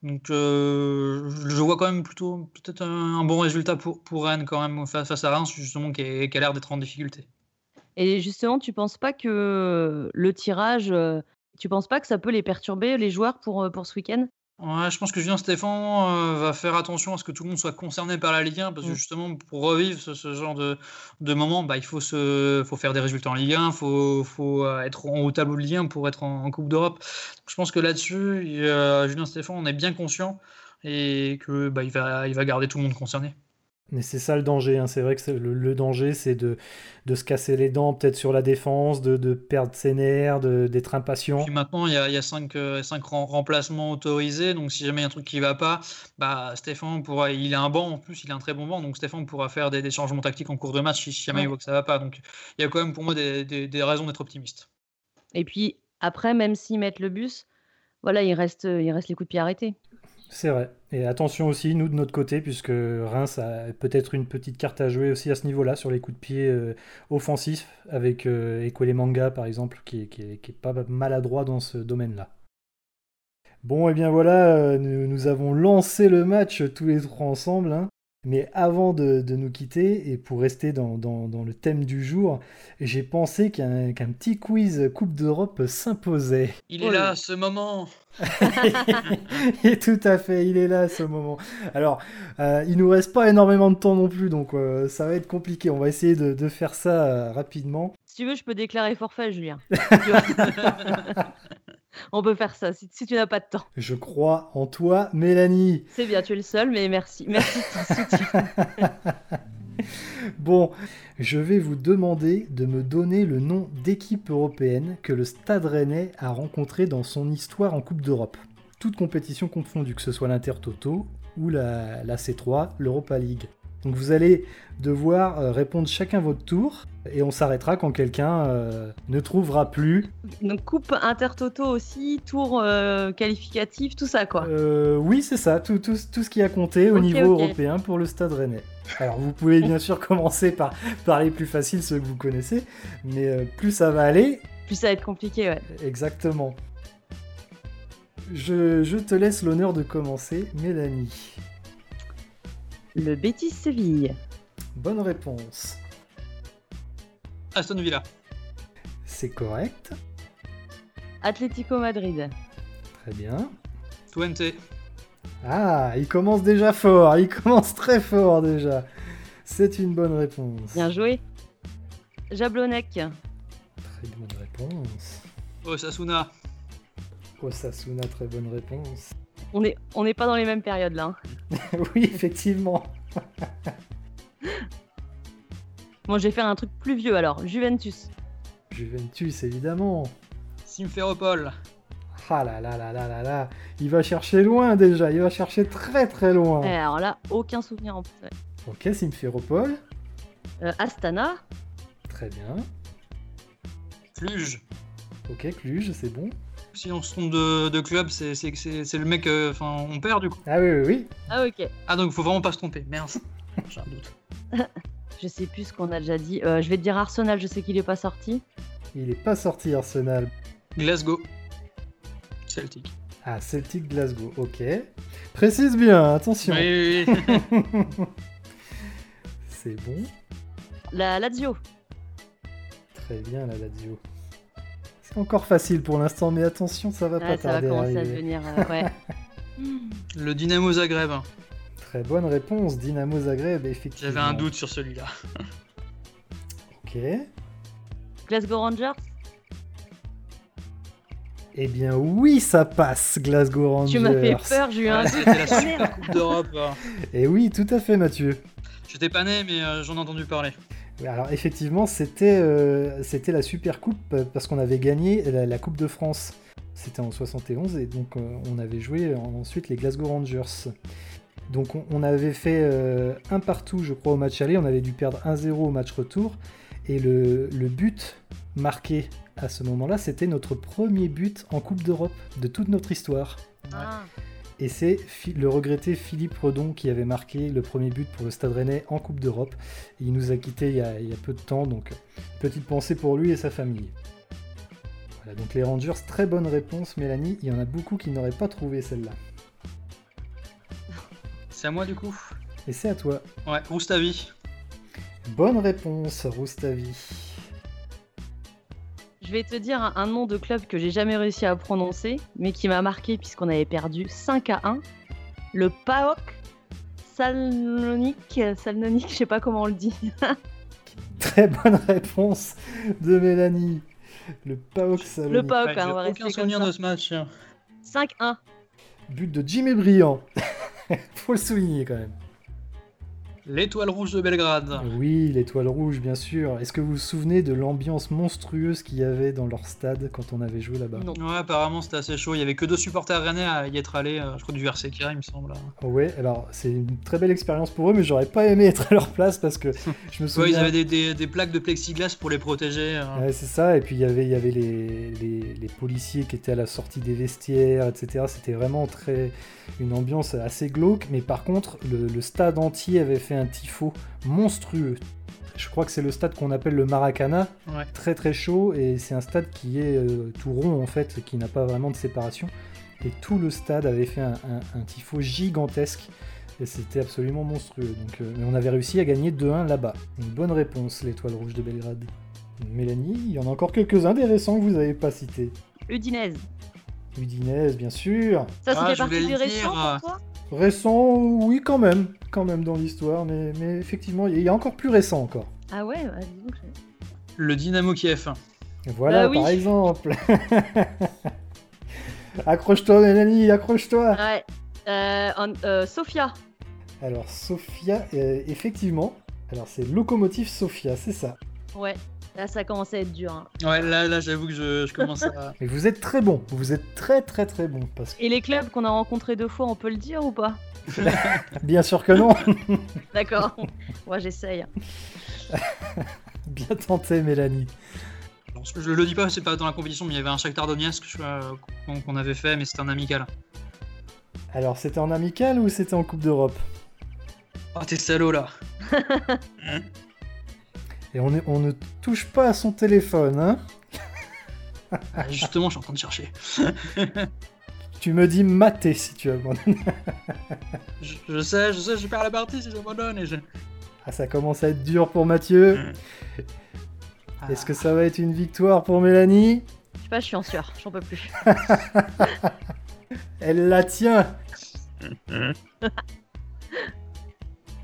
Donc euh, je vois quand même plutôt peut-être un, bon résultat pour, Rennes quand même face, à Reims justement qui, a l'air d'être en difficulté. Et justement, tu penses pas que le tirage, euh, tu penses pas que ça peut les perturber les joueurs pour, euh, pour ce week-end? Ouais, je pense que Julien Stéphane euh, va faire attention à ce que tout le monde soit concerné par la Ligue 1, parce que mmh. justement, pour revivre ce, genre de, de moment, bah, il faut, se, faut faire des résultats en Ligue 1, il faut, faut euh, être en haut tableau de Ligue 1 pour être en, Coupe d'Europe. Je pense que là-dessus, Julien Stéphane on est bien conscient et que bah, il, va, il va garder tout le monde concerné. Mais c'est ça le danger, hein. c'est vrai que le, danger c'est de, de, se casser les dents peut-être sur la défense, de, de perdre ses nerfs, d'être impatient. Puis maintenant il y a, y a cinq, euh, cinq, remplacements autorisés, donc si jamais il y a un truc qui va pas, bah, Stéphane pourra, il a un banc en plus, il a un très bon banc, donc Stéphane pourra faire des, changements tactiques en cours de match si, jamais il voit que ça va pas. Donc il y a quand même pour moi des, des, raisons d'être optimiste. Et puis après, même s'ils mettent le bus, voilà, il reste, il reste les coups de pied arrêtés. C'est vrai. Et attention aussi, nous de notre côté, puisque Reims a peut-être une petite carte à jouer aussi à ce niveau-là, sur les coups de pied euh, offensifs, avec euh, Manga par exemple, qui, est- qui qui est pas maladroit dans ce domaine-là. Bon, et bien voilà, euh, nous, nous avons lancé le match tous les trois ensemble. hein. Mais avant de, de nous quitter, et pour rester dans, dans- dans le thème du jour, j'ai pensé qu'un petit quiz Coupe d'Europe s'imposait. Il Oh est là. là, ce moment. Et tout à fait, il est là ce moment. Alors, euh, il nous reste pas énormément de temps non plus, donc euh, ça va être compliqué. On va essayer de, de faire ça euh, rapidement. Si tu veux, je peux déclarer forfait, Julien. On peut faire ça si, si tu n'as pas de temps. Je crois en toi, Mélanie. C'est bien, tu es le seul, mais merci. Merci de ton soutien. Bon, je vais vous demander de me donner le nom d'équipe européenne que le Stade Rennais a rencontré dans son histoire en Coupe d'Europe. Toute compétition confondue, que ce soit l'Intertoto ou la, la C3, l'Europa League. Donc vous allez devoir euh, répondre chacun votre tour et on s'arrêtera quand quelqu'un euh, ne trouvera plus. Donc, coupe intertoto aussi, tour euh, qualificatif, tout ça, quoi. Euh, oui, c'est ça, tout, tout- tout ce qui a compté au niveau européen pour le Stade Rennais. Alors vous pouvez bien sûr commencer par, par les plus faciles, ceux que vous connaissez, mais plus ça va aller, Plus ça va être compliqué, ouais. exactement. Je, je te laisse l'honneur de commencer, Mélanie. Le Betis Séville. Bonne réponse. Aston Villa. C'est correct, Atlético Madrid. très bien. Twente. Ah, il commence déjà fort, il commence très fort déjà. C'est une bonne réponse. Bien joué. Jablonec. Très bonne réponse. Osasuna. Osasuna, très bonne réponse. On n'est on n'est pas dans les mêmes périodes là. hein. oui, effectivement. Bon, je vais faire un truc plus vieux alors. Juventus. Juventus, évidemment. Simferopol. Ah là là là là là là. Il va chercher loin déjà, il va chercher très très loin. Eh, alors là, aucun souvenir en plus. ouais. Ok, Simferopol. Euh, Astana. Très bien. Cluj. Ok, Cluj, c'est bon. Si on se trompe de, de club, c'est le mec. euh, Enfin, on perd du coup. Ah oui, oui, oui. Ah ok. Ah, donc faut vraiment pas se tromper. Merde. J'ai un doute. Je sais plus ce qu'on a déjà dit. Euh, je vais te dire Arsenal, je sais qu'il est pas sorti. Il est pas sorti Arsenal. Glasgow. Celtic. Ah, Celtic Glasgow, ok. Précise bien, attention. Oui, oui, oui. C'est bon. La Lazio. Très bien, la Lazio. Encore facile pour l'instant, mais attention, ça va Ah, pas ça va tarder à commencer à arriver. devenir. euh, ouais. le Dynamo Zagreb. Très bonne réponse, Dynamo Zagreb, effectivement. J'avais un doute sur celui-là. Ok. Glasgow Rangers? Eh bien oui, ça passe, Glasgow Rangers. Tu m'as fait peur, j'ai eu un doute. C'était la Super Coupe d'Europe. Et oui, tout à fait, Mathieu. J'étais pas né, mais euh, j'en ai entendu parler. Alors effectivement, c'était euh, c'était la Super Coupe euh, parce qu'on avait gagné la, Coupe de France. C'était en 71 et donc euh, on avait joué en- ensuite les Glasgow Rangers. Donc on, avait fait un partout, je crois, au match aller. On avait dû perdre 1-0 au match retour. Et le, le but marqué à ce moment-là, c'était notre premier but en Coupe d'Europe de toute notre histoire. Ah, Et c'est le regretté Philippe Redon qui avait marqué le premier but pour le Stade Rennais en Coupe d'Europe. Il nous a quittés il y a, il y a peu de temps, donc petite pensée pour lui et sa famille. Voilà, donc les Rangers, très bonne réponse, Mélanie. Il y en a beaucoup qui n'auraient pas trouvé celle-là. C'est à moi du coup? Et c'est à toi. Ouais, Roustavi. Bonne réponse, Roustavi. Je vais te dire un, nom de club que j'ai jamais réussi à prononcer, mais qui m'a marqué puisqu'on avait perdu 5 à 1. Le PAOK Salonique, Salonique, je sais pas comment on le dit. Très bonne réponse de Mélanie. Le PAOK Le Salonique. PAOK, Ouais, hein, on va aucun souvenir de ce match. 5-1. But de Jimmy Briand. Faut le souligner quand même. L'étoile rouge de Belgrade. Oui, l'étoile rouge, bien sûr. Est-ce que vous vous souvenez de l'ambiance monstrueuse qu'il y avait dans leur stade quand on avait joué là-bas? Non. Ouais, apparemment c'était assez chaud. Il y avait que deux supporters rennais à y être allés. euh, Je crois du RC Kira, il me semble. Ouais, alors c'est une très belle expérience pour eux, mais j'aurais pas aimé être à leur place parce que je me Ouais, souviens. ils avaient des, des- des plaques de plexiglas pour les protéger. euh. Ouais, c'est ça, et puis il y avait, il y avait les, les, les policiers qui étaient à la sortie des vestiaires, etc. C'était vraiment très une ambiance assez glauque, mais par contre, le, le stade entier avait fait un tifo monstrueux. Je crois que c'est le stade qu'on appelle le Maracana, Ouais. très très chaud, et c'est un stade qui est euh, tout rond en fait, qui n'a pas vraiment de séparation. Et tout le stade avait fait un, un, un tifo gigantesque, et c'était absolument monstrueux. Donc, euh, mais on avait réussi à gagner 2-1 là-bas. Une bonne réponse, l'étoile rouge de Belgrade. Mélanie, il y en a encore quelques-uns des récents que vous n'avez pas cités. Udinese. Udinese, bien sûr. Ça, ça Ah, partie des récents dire. pour toi? Récent, oui, quand même. Quand même dans l'histoire, mais, mais effectivement, il y a encore plus récent encore. Ah ouais, bah, dis donc, Le Dynamo Kiev. Voilà, Ah oui. par exemple. accroche-toi, Mélanie, accroche-toi. Ouais. Euh, en- euh, Sofia. Alors, Sofia, euh, effectivement. Alors, c'est Locomotive Sofia, c'est ça. Ouais. Là, ça commence à être dur. hein. Ouais, là, là j'avoue que je, je commence à. Mais vous êtes très bon. Vous êtes très, très, très bon. Parce que, Et les clubs qu'on a rencontrés deux fois, on peut le dire ou pas? Bien sûr que non. D'accord. Moi, j'essaye. bien tenté, Mélanie. Alors, je le dis pas, c'est pas dans la compétition, mais il y avait un Shakhtar Donetsk qu'on avait fait, mais c'était un amical. Alors, c'était en amical ou c'était en Coupe d'Europe? Ah, t'es salaud là. Et on, est- on ne touche pas à son téléphone, hein Ah, justement, je suis en train de chercher. Tu me dis maté si tu abandonnes. Je, je sais, je sais, je perds la partie si j'abandonne. Et je... Ah, ça commence à être dur pour Mathieu. Ah. Est-ce que ça va être une victoire pour Mélanie? Je sais pas, je suis en sueur. J'en peux plus. Elle la tient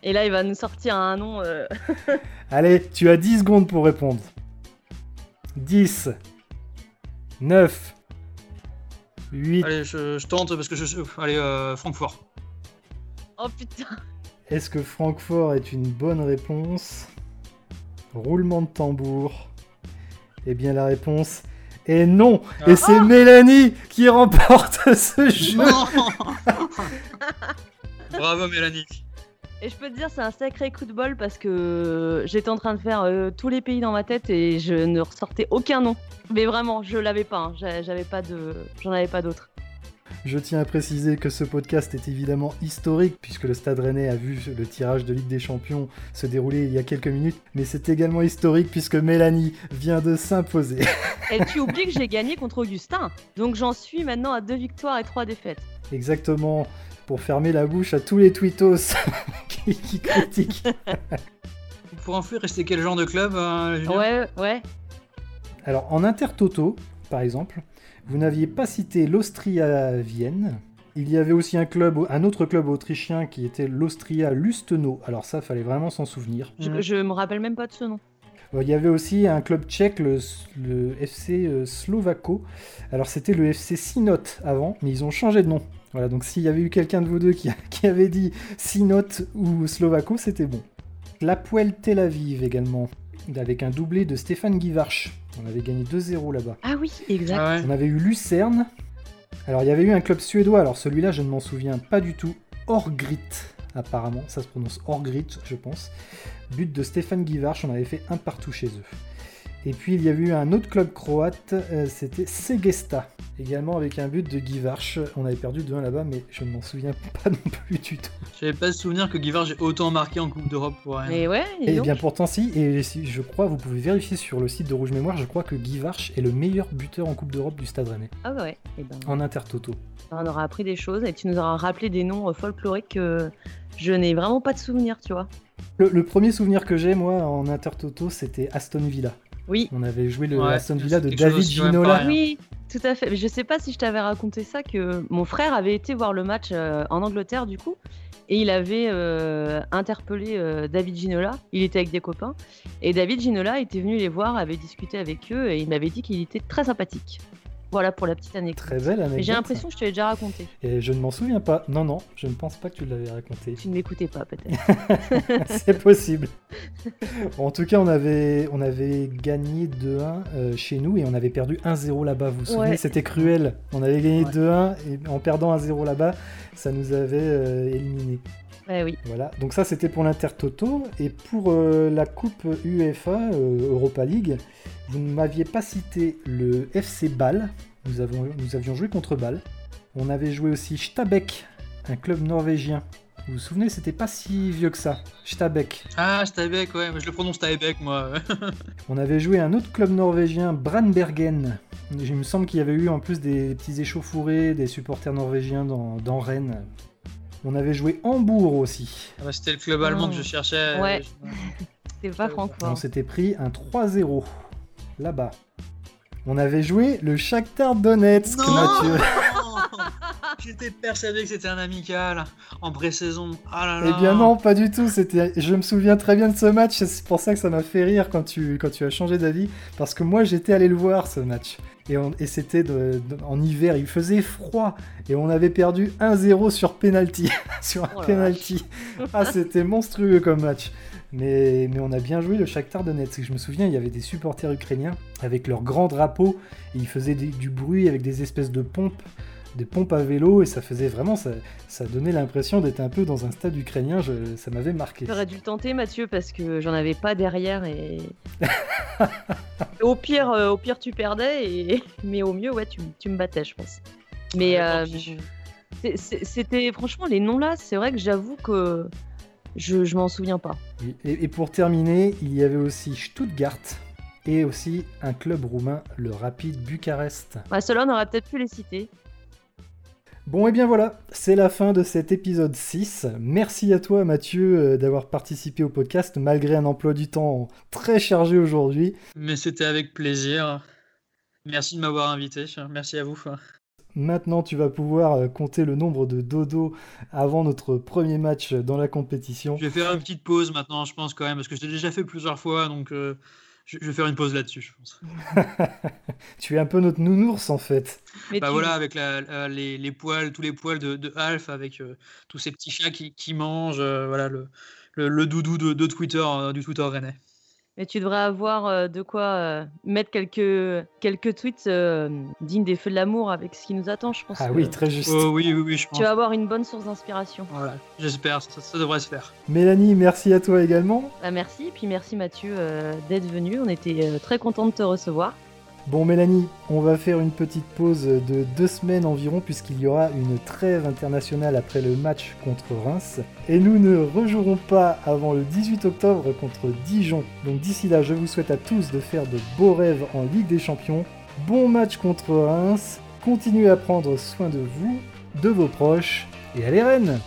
Et là, il va nous sortir un nom. euh, Allez, tu as 10 secondes pour répondre. 10 9 8 Allez, je, je tente parce que je. Allez, euh, Francfort. Oh putain. Est-ce que Francfort est une bonne réponse? Roulement de tambour. Eh bien, la réponse est non. Et Ah. c'est Mélanie qui remporte ce jeu. Non Bravo Mélanie. Et je peux te dire, c'est un sacré coup de bol parce que j'étais en train de faire euh, tous les pays dans ma tête et je ne ressortais aucun nom. Mais vraiment, je l'avais pas. hein. J'a- J'avais pas de, j'en avais pas d'autres. Je tiens à préciser que ce podcast est évidemment historique puisque le Stade Rennais a vu le tirage de Ligue des Champions se dérouler il y a quelques minutes, mais c'est également historique puisque Mélanie vient de s'imposer. Et tu oublies que j'ai gagné contre Augustin. Donc j'en suis maintenant à deux victoires et trois défaites. Exactement pour fermer la bouche à tous les tweetos qui, qui critiquent. Pour info, il restait quel genre de club euh, Ouais, ouais. Alors en Intertoto, par exemple, vous n'aviez pas cité l'Austria Vienne. Il y avait aussi un club, un autre club autrichien qui était l'Austria Lustenau. Alors ça, fallait vraiment s'en souvenir. Je, Mm. je me rappelle même pas de ce nom. Euh, Il y avait aussi un club tchèque, le, le FC euh, Slovako. Alors c'était le FC Sinot avant, mais ils ont changé de nom. Voilà, donc s'il y avait eu quelqu'un de vous deux qui, qui avait dit Sinot ou Slovako, c'était bon. L'Apoel Tel Aviv également, avec un doublé de Stéphane Guivarch. On avait gagné 2-0 là-bas. Ah oui, exact. Ah ouais. On avait eu Lucerne. Alors il y avait eu un club suédois, alors celui-là je ne m'en souviens pas du tout. Orgrit, apparemment, ça se prononce Orgrit, je pense. But de Stéphane Guivarch, on avait fait un partout chez eux. Et puis il y avait eu un autre club croate, euh, c'était Segesta, également avec un but de Guivarch. On avait perdu 2-1 là-bas, mais je ne m'en souviens pas non plus du tout. J'avais pas le souvenir que Guivard j'ai autant marqué en Coupe d'Europe pour rien. Mais ouais, dis Et donc. bien pourtant si, et si, je crois, vous pouvez vérifier sur le site de Rouge Mémoire, je crois que Guivarch est le meilleur buteur en Coupe d'Europe du Stade Rennais, Ah ouais. Et ben, en intertoto. on aura appris des choses et tu nous auras rappelé des noms euh, folkloriques que je n'ai vraiment pas de souvenir, tu vois. Le, le premier souvenir que j'ai, moi, en intertoto, c'était Aston Villa. Oui. On avait joué le Ouais, Aston c'est Villa de David Ginola. Oui, tout à fait. Mais je sais pas si je t'avais raconté ça que mon frère avait été voir le match euh, en Angleterre du coup et il avait euh, interpellé euh, David Ginola. Il était avec des copains et David Ginola était venu les voir, avait discuté avec eux et il m'avait dit qu'il était très sympathique. Voilà pour la petite anecdote. Très belle anecdote. J'ai l'impression que je te l'ai déjà raconté. Et je ne m'en souviens pas. Non, non, je ne pense pas que tu l'avais raconté. Tu ne m'écoutais pas peut-être. C'est possible. en tout cas, on avait, on avait gagné 2-1 euh, chez nous et on avait perdu 1-0 là-bas. Vous vous souvenez Ouais. C'était cruel. On avait gagné Ouais. 2-1 et en perdant 1-0 là-bas, ça nous avait euh, éliminés. ouais, oui. Voilà, donc ça c'était pour l'Intertoto. Et pour euh, la Coupe UEFA, euh, Europa League, vous ne m'aviez pas cité le FC Bâle. Nous, avons, nous avions joué contre Bâle. On avait joué aussi Stabæk, un club norvégien. Vous vous souvenez, c'était pas si vieux que ça. Stabæk. Ah, Stuybeck, ouais, je le prononce Stuybeck, moi. On avait joué un autre club norvégien, Brandbergen. Il me semble qu'il y avait eu en plus des petits échauffourés, des supporters norvégiens dans, dans Rennes. On avait joué Hambourg aussi. Ah bah, C'était le club allemand que je Oh. cherchais. Ouais. Je- C'était pas Ouais. On Francfort. s'était pris un 3-0 là-bas. On avait joué le Shakhtar Donetsk, Non Mathieu. J'étais persuadé que c'était un amical en pré-saison. Ah là là. Eh bien non, pas du tout. C'était, je me souviens très bien de ce match. C'est pour ça que ça m'a fait rire quand tu, quand tu as changé d'avis, parce que moi j'étais allé le voir ce match. Et, on- et c'était de- en hiver, il faisait froid et on avait perdu 1-0 sur penalty, sur un Oh penalty. Ah, c'était monstrueux comme match. Mais, mais on a bien joué le Shakhtar Donetsk. Je me souviens, il y avait des supporters ukrainiens avec leurs grands drapeaux et ils faisaient des- du bruit avec des espèces de pompes, des pompes à vélo et ça faisait vraiment, ça, ça donnait l'impression d'être un peu dans un stade ukrainien. Je- ça m'avait marqué. J'aurais dû le tenter, Mathieu, parce que j'en avais pas derrière et. au pire, euh, au pire, tu perdais, et... mais au mieux, ouais, tu, tu me battais, je pense. Mais Ouais, euh, c'était franchement les noms là, c'est vrai que j'avoue que je, je m'en souviens pas. Et, et pour terminer, il y avait aussi Stuttgart et aussi un club roumain, le Rapid Bucarest. Bah, Ceux-là, on aurait peut-être pu les citer. Bon, et bien voilà, c'est la fin de cet épisode 6. Merci à toi, Mathieu, euh, d'avoir participé au podcast malgré un emploi du temps très chargé aujourd'hui. Mais c'était avec plaisir. Merci de m'avoir invité. Merci à vous. Maintenant, tu vas pouvoir euh, compter le nombre de dodo avant notre premier match dans la compétition. Je vais faire une petite pause maintenant, je pense quand même, parce que je l'ai déjà fait plusieurs fois, donc euh, je vais faire une pause là-dessus, je pense. Tu es un peu notre nounours en fait. Mais Bah tu- voilà, avec la- la- les, les poils, tous les poils de, de Alf, avec euh, tous ces petits chats qui, qui mangent, euh, voilà, le, le, le doudou de, de Twitter, euh, du Twitter rennais. Mais tu devrais avoir euh, de quoi euh, mettre quelques, quelques tweets euh, dignes des feux de l'amour avec ce qui nous attend, je pense. Ah que oui, très juste. Oh oui, oui, oui, je pense. Tu vas avoir une bonne source d'inspiration. Voilà, j'espère, ça, ça devrait se faire. Mélanie, merci à toi également. Bah, merci, et puis merci Mathieu euh, d'être venu. On était euh, très contents de te recevoir. Bon Mélanie, on va faire une petite pause de deux semaines environ puisqu'il y aura une trêve internationale après le match contre Reims. Et nous ne rejouerons pas avant le 18 octobre contre Dijon. Donc d'ici là, je vous souhaite à tous de faire de beaux rêves en Ligue des Champions. Bon match contre Reims. Continuez à prendre soin de vous, de vos proches. Et allez Rennes